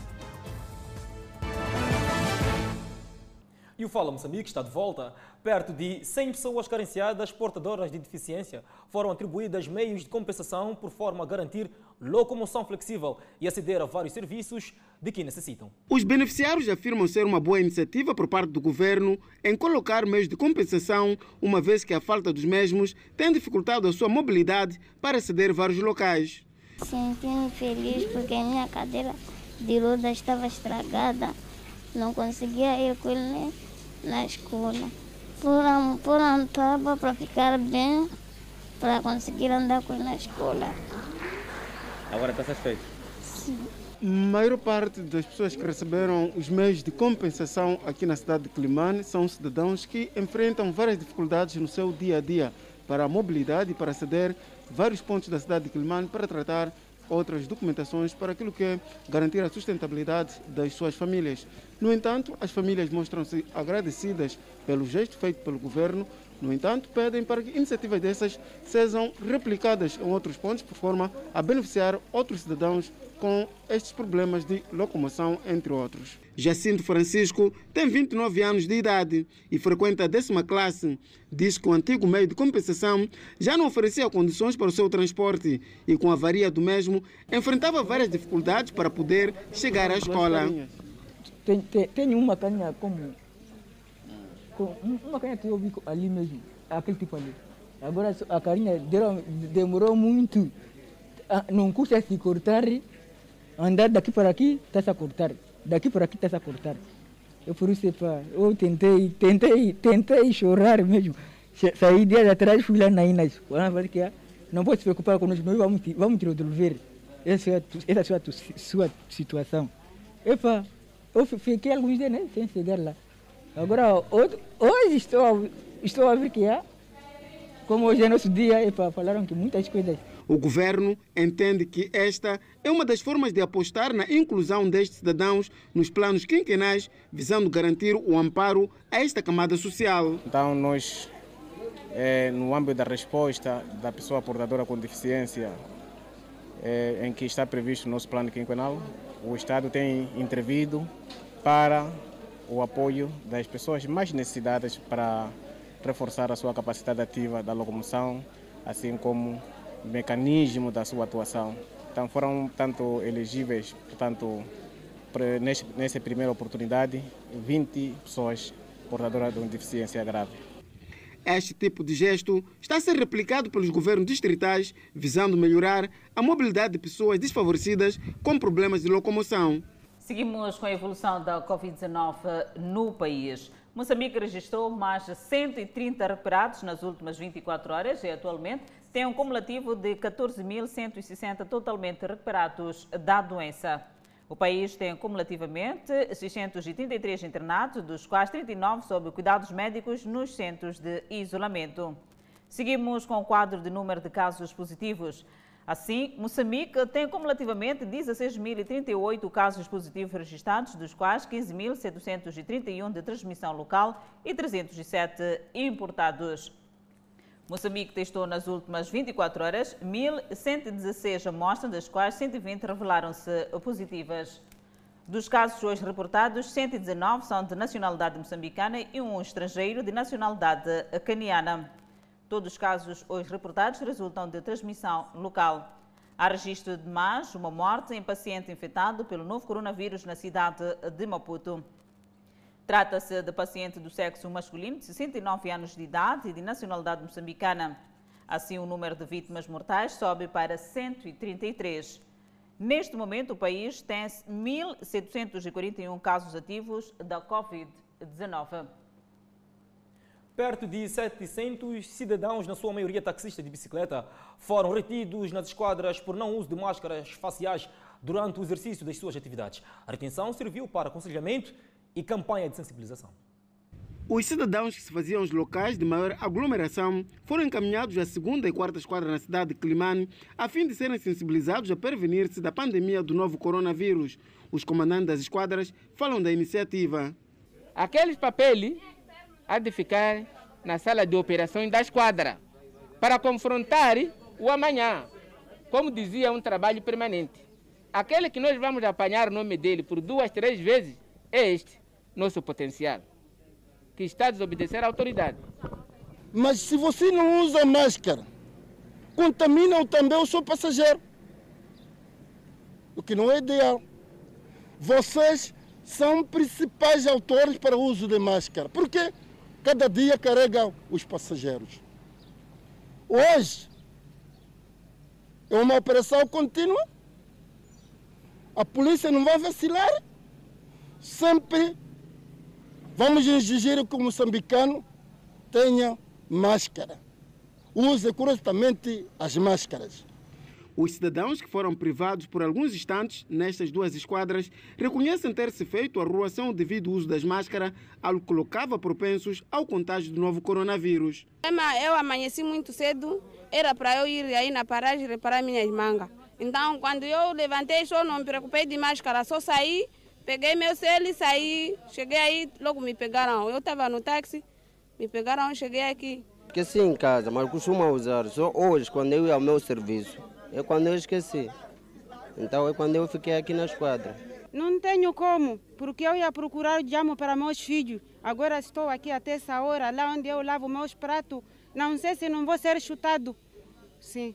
E o Fala Moçambique está de volta. Perto de 100 pessoas carenciadas portadoras de deficiência foram atribuídas meios de compensação por forma a garantir locomoção flexível e aceder a vários serviços de que necessitam. Os beneficiários afirmam ser uma boa iniciativa por parte do governo em colocar meios de compensação, uma vez que a falta dos mesmos tem dificultado a sua mobilidade para aceder a vários locais. Senti-me feliz porque a minha cadeira de roda estava estragada não conseguia ir com ele na escola. Por, por andava para ficar bem, para conseguir andar com ele na escola. Agora está satisfeito? Sim. A maior parte das pessoas que receberam os meios de compensação aqui na cidade de Climane são cidadãos que enfrentam várias dificuldades no seu dia a dia para a mobilidade e para aceder a vários pontos da cidade de Climane para tratar outras documentações para aquilo que é garantir a sustentabilidade das suas famílias. No entanto, as famílias mostram-se agradecidas pelo gesto feito pelo governo, no entanto, pedem para que iniciativas dessas sejam replicadas em outros pontos, por forma a beneficiar outros cidadãos com estes problemas de locomoção, entre outros. Jacinto Francisco tem 29 anos de idade e frequenta a décima classe. Diz que o antigo meio de compensação já não oferecia condições para o seu transporte e, com a avaria do mesmo, enfrentava várias dificuldades para poder chegar à escola. Tem, tem, tem uma caninha como. Uma caninha que eu vi ali mesmo, aquele tipo ali. Agora a carinha demorou muito. Não custa se cortar andar daqui para aqui, está-se a cortar. Daqui para aqui está-se a cortar. Eu por isso, pá, eu tentei, tentei, tentei chorar mesmo. Saí dias atrás, fui lá na Inas. Não pode se preocupar conosco, nós vamos, vamos te resolver essa, essa sua, sua situação. Epa, eu fiquei alguns dias né, sem chegar lá. Agora, hoje estou, estou a ver que há, como hoje é nosso dia, epa, falaram que muitas coisas o governo entende que esta é uma das formas de apostar na inclusão destes cidadãos nos planos quinquenais, visando garantir o amparo a esta camada social. Então, nós, é, no âmbito da resposta da pessoa portadora com deficiência, é, em que está previsto o nosso plano quinquenal, o Estado tem intervido para o apoio das pessoas mais necessitadas para reforçar a sua capacidade ativa da locomoção, assim como mecanismo da sua atuação. Então foram tanto elegíveis, portanto, nessa primeira oportunidade, 20 pessoas portadoras de uma deficiência grave. Este tipo de gesto está a ser replicado pelos governos distritais, visando melhorar a mobilidade de pessoas desfavorecidas com problemas de locomoção. Seguimos com a evolução da Covid-19 no país. Moçambique registrou mais de 130 recuperados nas últimas 24 horas e atualmente tem um cumulativo de 14.160 totalmente recuperados da doença. O país tem cumulativamente 633 internados, dos quais 39 sob cuidados médicos nos centros de isolamento. Seguimos com o quadro de número de casos positivos. Assim, Moçambique tem cumulativamente 16.038 casos positivos registrados, dos quais 15.731 de transmissão local e 307 importados. Moçambique testou nas últimas 24 horas 1.116 amostras, das quais 120 revelaram-se positivas. Dos casos hoje reportados, 119 são de nacionalidade moçambicana e um estrangeiro de nacionalidade caniana. Todos os casos hoje reportados resultam de transmissão local. Há registro de mais uma morte em paciente infectado pelo novo coronavírus na cidade de Maputo. Trata-se de paciente do sexo masculino de 69 anos de idade e de nacionalidade moçambicana. Assim, o número de vítimas mortais sobe para 133. Neste momento, o país tem 1.741 casos ativos da Covid-19. Perto de 700 cidadãos, na sua maioria taxistas de bicicleta, foram retidos nas esquadras por não uso de máscaras faciais durante o exercício das suas atividades. A retenção serviu para aconselhamento e campanha de sensibilização. Os cidadãos que se faziam os locais de maior aglomeração foram encaminhados à segunda e quarta esquadra na cidade de Climane, a fim de serem sensibilizados a prevenir-se da pandemia do novo coronavírus. Os comandantes das esquadras falam da iniciativa. Aqueles papéis há de ficar na sala de operações da esquadra para confrontar o amanhã. Como dizia, um trabalho permanente. Aquele que nós vamos apanhar o nome dele por duas, três vezes é este nosso potencial, que está a desobedecer à autoridade. Mas se você não usa máscara, contamina também o seu passageiro, o que não é ideal. Vocês são principais autores para o uso de máscara, porque cada dia carrega os passageiros. Hoje é uma operação contínua, a polícia não vai vacilar, sempre Vamos exigir que o moçambicano tenha máscara. Use corretamente as máscaras. Os cidadãos que foram privados por alguns instantes nestas duas esquadras reconhecem ter-se feito a arruação devido ao uso das máscaras, algo que colocava propensos ao contágio do novo coronavírus. Eu amanheci muito cedo, era para eu ir aí na paragem reparar minhas mangas. Então, quando eu levantei, só não me preocupei de máscara, só saí, peguei meu celo e saí. Cheguei aí, logo me pegaram. Eu estava no táxi, me pegaram, cheguei aqui. Esqueci em casa, mas costumo usar só hoje, quando eu ia ao meu serviço. É quando eu esqueci. Então é quando eu fiquei aqui na esquadra. Não tenho como, porque eu ia procurar o jamo para meus filhos. Agora estou aqui até essa hora, lá onde eu lavo meus pratos. Não sei se não vou ser chutado. Sim.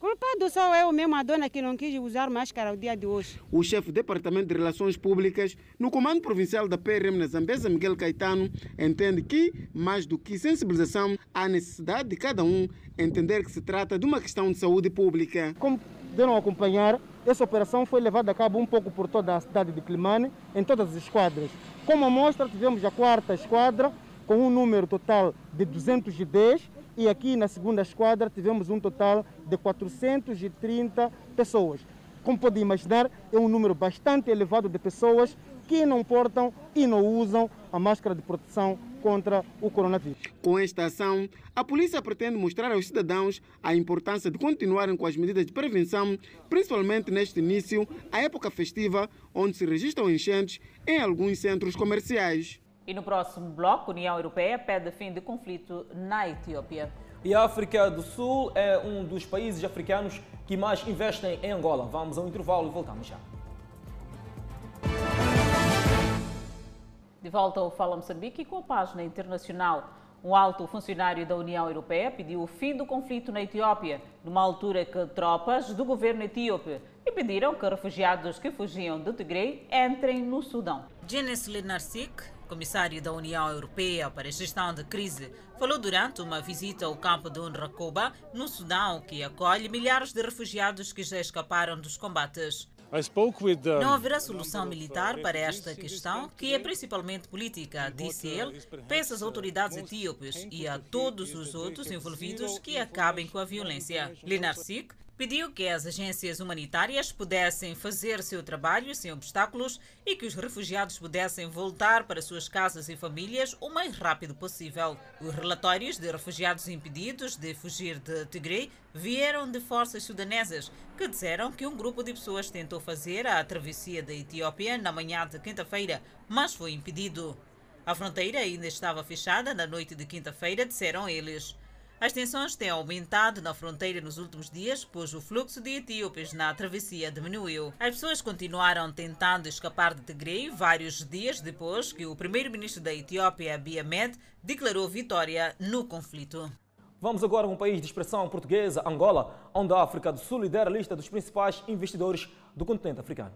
Culpado sou eu mesmo, a dona que não quis usar máscara o dia de hoje. O chefe do Departamento de Relações Públicas no Comando Provincial da PRM na Zambesa, Miguel Caetano, entende que, mais do que sensibilização, há necessidade de cada um entender que se trata de uma questão de saúde pública. Como deram acompanhar, essa operação foi levada a cabo um pouco por toda a cidade de Climane, em todas as esquadras. Como amostra, tivemos a quarta esquadra, com um número total de 210 e aqui na segunda esquadra tivemos um total de 430 pessoas. Como pode imaginar, é um número bastante elevado de pessoas que não portam e não usam a máscara de proteção contra o coronavírus. Com esta ação, a polícia pretende mostrar aos cidadãos a importância de continuarem com as medidas de prevenção, principalmente neste início, a época festiva, onde se registram enchentes em alguns centros comerciais. E no próximo bloco, a União Europeia pede fim de conflito na Etiópia. E a África do Sul é um dos países africanos que mais investem em Angola. Vamos ao intervalo e voltamos já. De volta ao Fala Moçambique e com a página internacional. Um alto funcionário da União Europeia pediu o fim do conflito na Etiópia, numa altura que tropas do governo etíope impediram que refugiados que fugiam do Tigre entrem no Sudão. Jenis Lenarsik, comissário da União Europeia para a Gestão de Crise, falou durante uma visita ao campo de Unrakoba, no Sudão, que acolhe milhares de refugiados que já escaparam dos combates. Não haverá solução militar para esta questão, que é principalmente política, disse ele. Peço às autoridades etíopes e a todos os outros envolvidos que acabem com a violência. Lenarsik pediu que as agências humanitárias pudessem fazer seu trabalho sem obstáculos e que os refugiados pudessem voltar para suas casas e famílias o mais rápido possível. Os relatórios de refugiados impedidos de fugir de Tigray vieram de forças sudanesas, que disseram que um grupo de pessoas tentou fazer a travessia da Etiópia na manhã de quinta-feira, mas foi impedido. A fronteira ainda estava fechada na noite de quinta-feira, disseram eles. As tensões têm aumentado na fronteira nos últimos dias, pois o fluxo de etíopes na travessia diminuiu. As pessoas continuaram tentando escapar de Tigray vários dias depois que o primeiro-ministro da Etiópia, Abiy Ahmed, declarou vitória no conflito. Vamos agora a um país de expressão portuguesa, Angola, onde a África do Sul lidera a lista dos principais investidores do continente africano.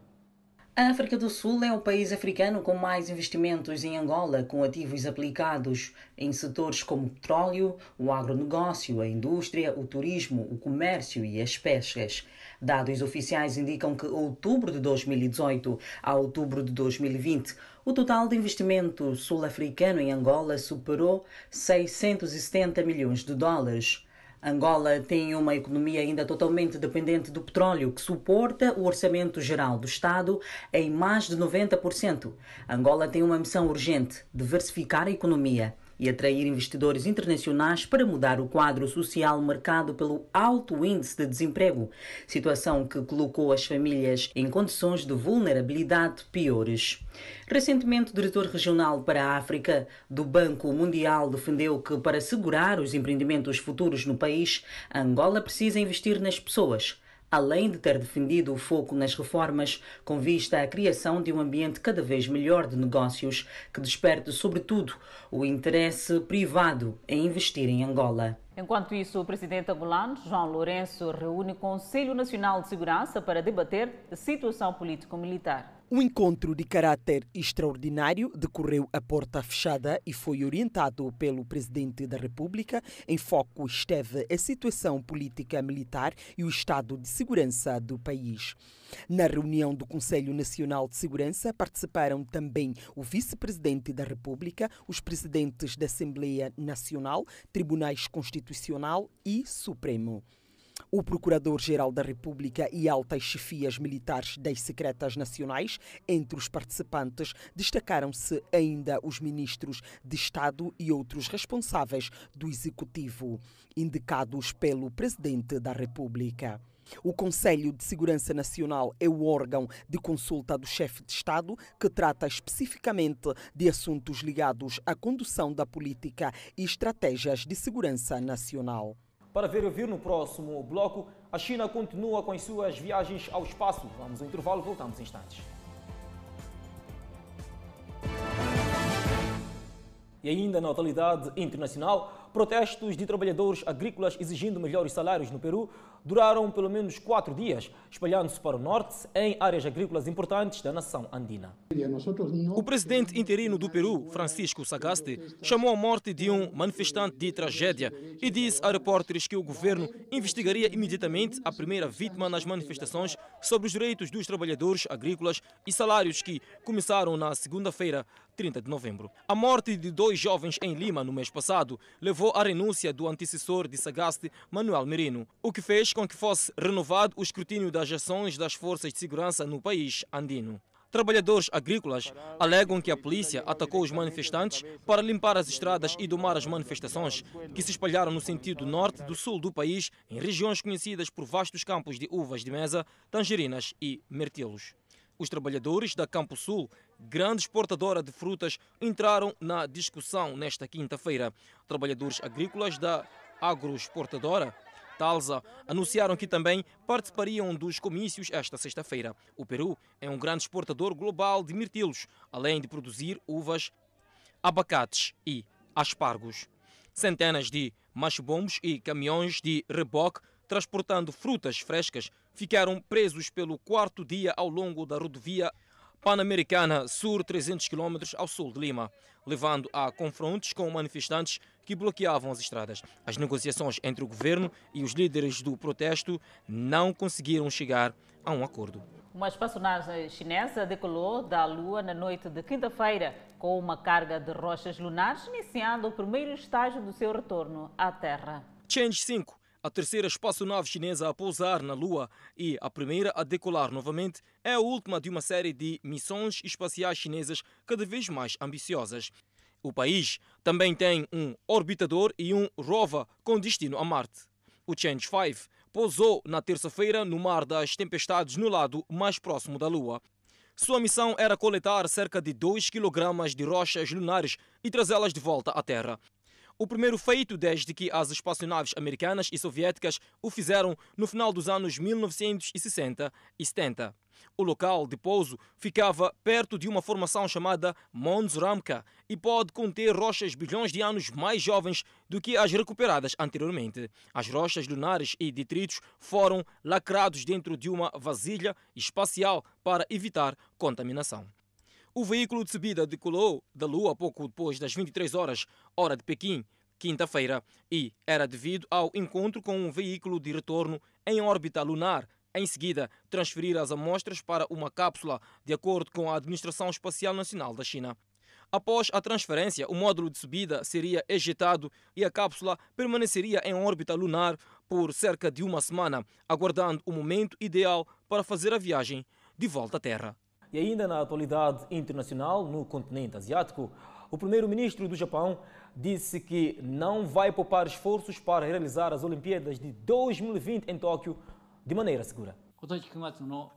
A África do Sul é o país africano com mais investimentos em Angola, com ativos aplicados em setores como o petróleo, o agronegócio, a indústria, o turismo, o comércio e as pescas. Dados oficiais indicam que outubro de 2018 a outubro de 2020, o total de investimento sul-africano em Angola superou 670 milhões de dólares. Angola tem uma economia ainda totalmente dependente do petróleo, que suporta o orçamento geral do Estado em mais de 90%. Angola tem uma missão urgente: diversificar a economia e atrair investidores internacionais para mudar o quadro social marcado pelo alto índice de desemprego, situação que colocou as famílias em condições de vulnerabilidade piores. Recentemente, o diretor regional para a África do Banco Mundial defendeu que, para assegurar os empreendimentos futuros no país, Angola precisa investir nas pessoas além de ter defendido o foco nas reformas com vista à criação de um ambiente cada vez melhor de negócios que desperte, sobretudo, o interesse privado em investir em Angola. Enquanto isso, o presidente angolano, João Lourenço, reúne o Conselho Nacional de Segurança para debater a situação político-militar. Um encontro de caráter extraordinário decorreu a porta fechada e foi orientado pelo Presidente da República. Em foco esteve a situação política militar e o estado de segurança do país. Na reunião do Conselho Nacional de Segurança participaram também o Vice-Presidente da República, os presidentes da Assembleia Nacional, Tribunais Constitucional e Supremo. O Procurador-Geral da República e altas chefias militares das secretas nacionais, entre os participantes, destacaram-se ainda os ministros de Estado e outros responsáveis do Executivo, indicados pelo Presidente da República. O Conselho de Segurança Nacional é o órgão de consulta do chefe de Estado que trata especificamente de assuntos ligados à condução da política e estratégias de segurança nacional. Para ver e ouvir no próximo bloco, a China continua com as suas viagens ao espaço. Vamos ao intervalo, voltamos em instantes. E ainda na atualidade internacional, protestos de trabalhadores agrícolas exigindo melhores salários no Peru duraram pelo menos quatro dias, espalhando-se para o norte em áreas agrícolas importantes da nação andina. O presidente interino do Peru, Francisco Sagaste, chamou a morte de um manifestante de tragédia e disse a repórteres que o governo investigaria imediatamente a primeira vítima nas manifestações sobre os direitos dos trabalhadores agrícolas e salários que começaram na segunda-feira, 30 de novembro. A morte de dois jovens em Lima no mês passado levou à renúncia do antecessor de Sagaste, Manuel Merino, o que fez com que fosse renovado o escrutínio das ações das forças de segurança no país andino. Trabalhadores agrícolas alegam que a polícia atacou os manifestantes para limpar as estradas e domar as manifestações, que se espalharam no sentido norte do sul do país, em regiões conhecidas por vastos campos de uvas de mesa, tangerinas e mirtilos. Os trabalhadores da Campo Sul, grande exportadora de frutas, entraram na discussão nesta quinta-feira. Trabalhadores agrícolas da agroexportadora Talza anunciaram que também participariam dos comícios esta sexta-feira. O Peru é um grande exportador global de mirtilos, além de produzir uvas, abacates e aspargos. Centenas de machobombos e caminhões de reboque transportando frutas frescas ficaram presos pelo quarto dia ao longo da rodovia Pan-Americana Sur 300 km ao sul de Lima, levando a confrontos com manifestantes que bloqueavam as estradas. As negociações entre o governo e os líderes do protesto não conseguiram chegar a um acordo. Uma espaçonave chinesa decolou da Lua na noite de quinta-feira com uma carga de rochas lunares, iniciando o primeiro estágio do seu retorno à Terra. Change 5 a terceira espaçonave chinesa a pousar na Lua e a primeira a decolar novamente, é a última de uma série de missões espaciais chinesas cada vez mais ambiciosas. O país também tem um orbitador e um rover com destino a Marte. O Change 5 pousou na terça-feira no Mar das Tempestades no lado mais próximo da Lua. Sua missão era coletar cerca de 2 kg de rochas lunares e trazê-las de volta à Terra. O primeiro feito desde que as espaçonaves americanas e soviéticas o fizeram no final dos anos 1960 e 70. O local de pouso ficava perto de uma formação chamada Mons Ramka e pode conter rochas bilhões de anos mais jovens do que as recuperadas anteriormente. As rochas lunares e detritos foram lacrados dentro de uma vasilha espacial para evitar contaminação. O veículo de subida decolou da Lua pouco depois das 23 horas, hora de Pequim, quinta-feira, e era devido ao encontro com um veículo de retorno em órbita lunar. Em seguida, transferir as amostras para uma cápsula, de acordo com a Administração Espacial Nacional da China. Após a transferência, o módulo de subida seria ejetado e a cápsula permaneceria em órbita lunar por cerca de uma semana, aguardando o momento ideal para fazer a viagem de volta à Terra. E ainda na atualidade internacional, no continente asiático, o primeiro-ministro do Japão disse que não vai poupar esforços para realizar as Olimpíadas de 2020 em Tóquio de maneira segura.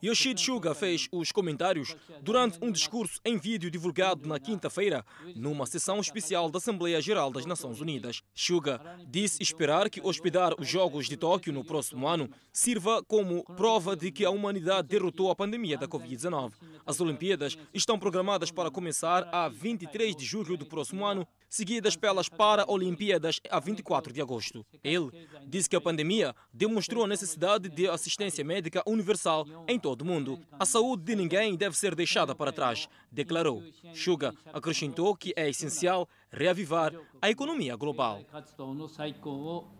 Yoshide Suga fez os comentários durante um discurso em vídeo divulgado na quinta-feira, numa sessão especial da Assembleia Geral das Nações Unidas. Suga disse esperar que hospedar os Jogos de Tóquio no próximo ano sirva como prova de que a humanidade derrotou a pandemia da Covid-19. As Olimpíadas estão programadas para começar a 23 de julho do próximo ano seguidas pelas Paralimpíadas a 24 de agosto. Ele disse que a pandemia demonstrou a necessidade de assistência médica universal universal em todo o mundo. A saúde de ninguém deve ser deixada para trás, declarou. Suga acrescentou que é essencial reavivar a economia global.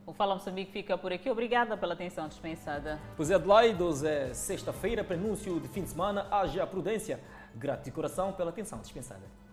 O Fala Moçambique fica por aqui. Obrigada pela atenção dispensada. Pois é, Adelaide, é sexta-feira, prenúncio de fim de semana. Haja prudência. Grato de coração pela atenção dispensada.